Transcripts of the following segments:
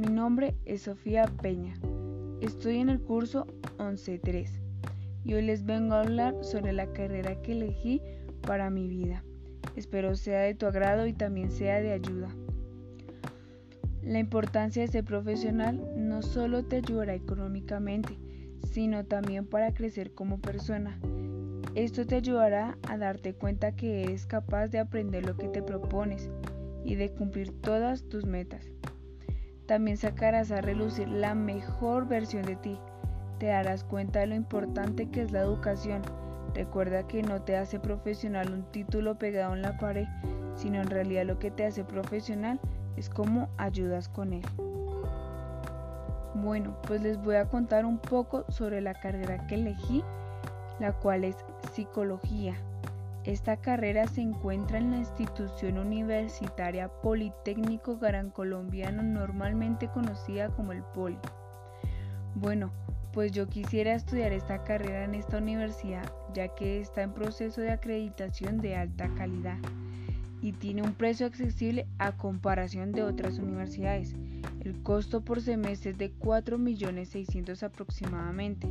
mi nombre es Sofía Peña. Estoy en el curso 11.3 y hoy les vengo a hablar sobre la carrera que elegí para mi vida. Espero sea de tu agrado y también sea de ayuda. La importancia de ser profesional no solo te ayudará económicamente, sino también para crecer como persona. Esto te ayudará a darte cuenta que eres capaz de aprender lo que te propones y de cumplir todas tus metas. También sacarás a relucir la mejor versión de ti. Te darás cuenta de lo importante que es la educación. Recuerda que no te hace profesional un título pegado en la pared, sino en realidad lo que te hace profesional es cómo ayudas con él. Bueno, pues les voy a contar un poco sobre la carrera que elegí, la cual es psicología. Esta carrera se encuentra en la institución universitaria Politécnico Gran Colombiano, normalmente conocida como el Poli. Bueno, pues yo quisiera estudiar esta carrera en esta universidad, ya que está en proceso de acreditación de alta calidad y tiene un precio accesible a comparación de otras universidades. El costo por semestre es de 4.600.000 aproximadamente.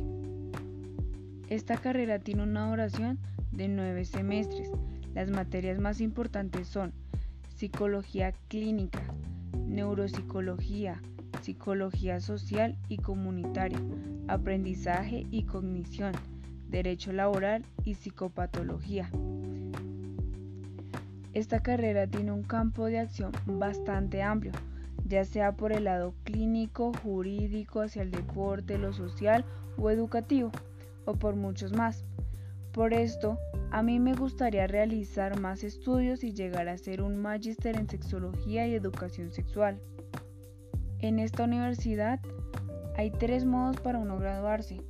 Esta carrera tiene una duración de 9 semestres. Las materias más importantes son psicología clínica, neuropsicología, psicología social y comunitaria, aprendizaje y cognición, derecho laboral y psicopatología. Esta carrera tiene un campo de acción bastante amplio, ya sea por el lado clínico, jurídico, hacia el deporte, lo social o educativo, o por muchos más. Por esto, a mí me gustaría realizar más estudios y llegar a ser un magíster en sexología y educación sexual. En esta universidad hay tres modos para uno graduarse.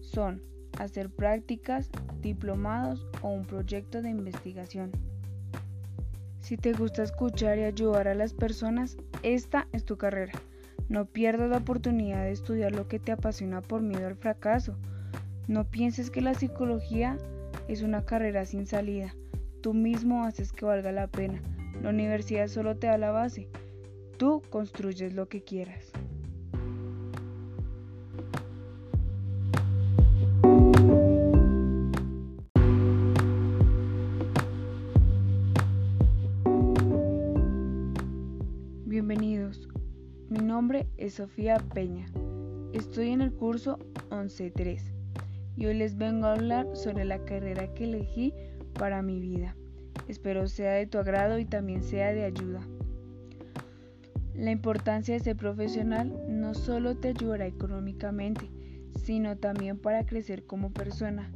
Son hacer prácticas, diplomados o un proyecto de investigación. Si te gusta escuchar y ayudar a las personas, esta es tu carrera. No pierdas la oportunidad de estudiar lo que te apasiona por miedo al fracaso. No pienses que la psicología es una carrera sin salida. Tú mismo haces que valga la pena. La universidad solo te da la base. Tú construyes lo que quieras. Bienvenidos. Mi nombre es Sofía Peña. Estoy en el curso 11.3 y hoy les vengo a hablar sobre la carrera que elegí para mi vida. Espero sea de tu agrado y también sea de ayuda. La importancia de ser profesional no solo te ayudará económicamente, sino también para crecer como persona.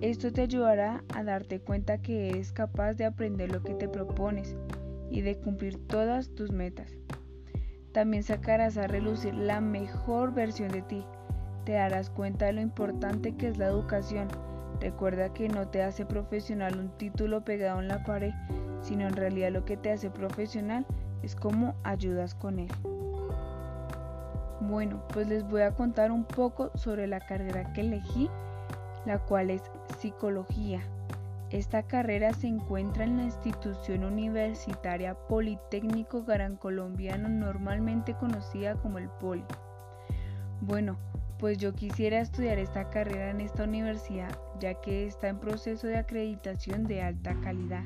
Esto te ayudará a darte cuenta que eres capaz de aprender lo que te propones y de cumplir todas tus metas. También sacarás a relucir la mejor versión de ti. Te darás cuenta de lo importante que es la educación. Recuerda que no te hace profesional un título pegado en la pared, sino en realidad lo que te hace profesional es cómo ayudas con él. Bueno, pues les voy a contar un poco sobre la carrera que elegí, la cual es psicología. Esta carrera se encuentra en la institución universitaria Politécnico Gran Colombiano, normalmente conocida como el Poli. Bueno, pues yo quisiera estudiar esta carrera en esta universidad, ya que está en proceso de acreditación de alta calidad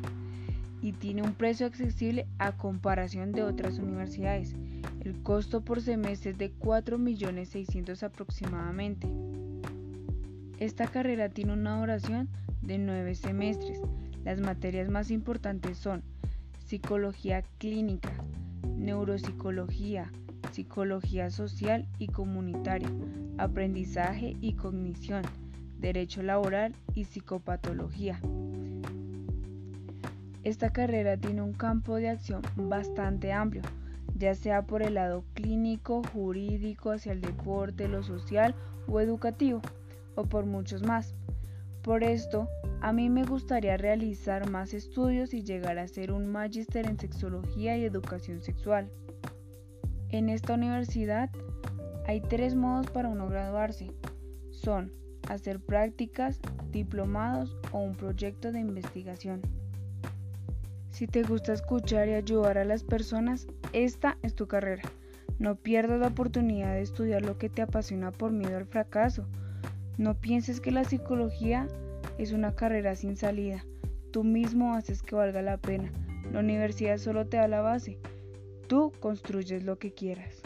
y tiene un precio accesible a comparación de otras universidades. El costo por semestre es de 4.600.000 aproximadamente. Esta carrera tiene una duración de nueve semestres. Las materias más importantes son psicología clínica, neuropsicología, psicología social y comunitaria, aprendizaje y cognición, derecho laboral y psicopatología. Esta carrera tiene un campo de acción bastante amplio, ya sea por el lado clínico, jurídico, hacia el deporte, lo social o educativo, o por muchos más. Por esto, a mí me gustaría realizar más estudios y llegar a ser un magíster en sexología y educación sexual. En esta universidad hay tres modos para uno graduarse. Son hacer prácticas, diplomados o un proyecto de investigación. Si te gusta escuchar y ayudar a las personas, esta es tu carrera. No pierdas la oportunidad de estudiar lo que te apasiona por miedo al fracaso. No pienses que la psicología es una carrera sin salida. Tú mismo haces que valga la pena. La universidad solo te da la base. Tú construyes lo que quieras.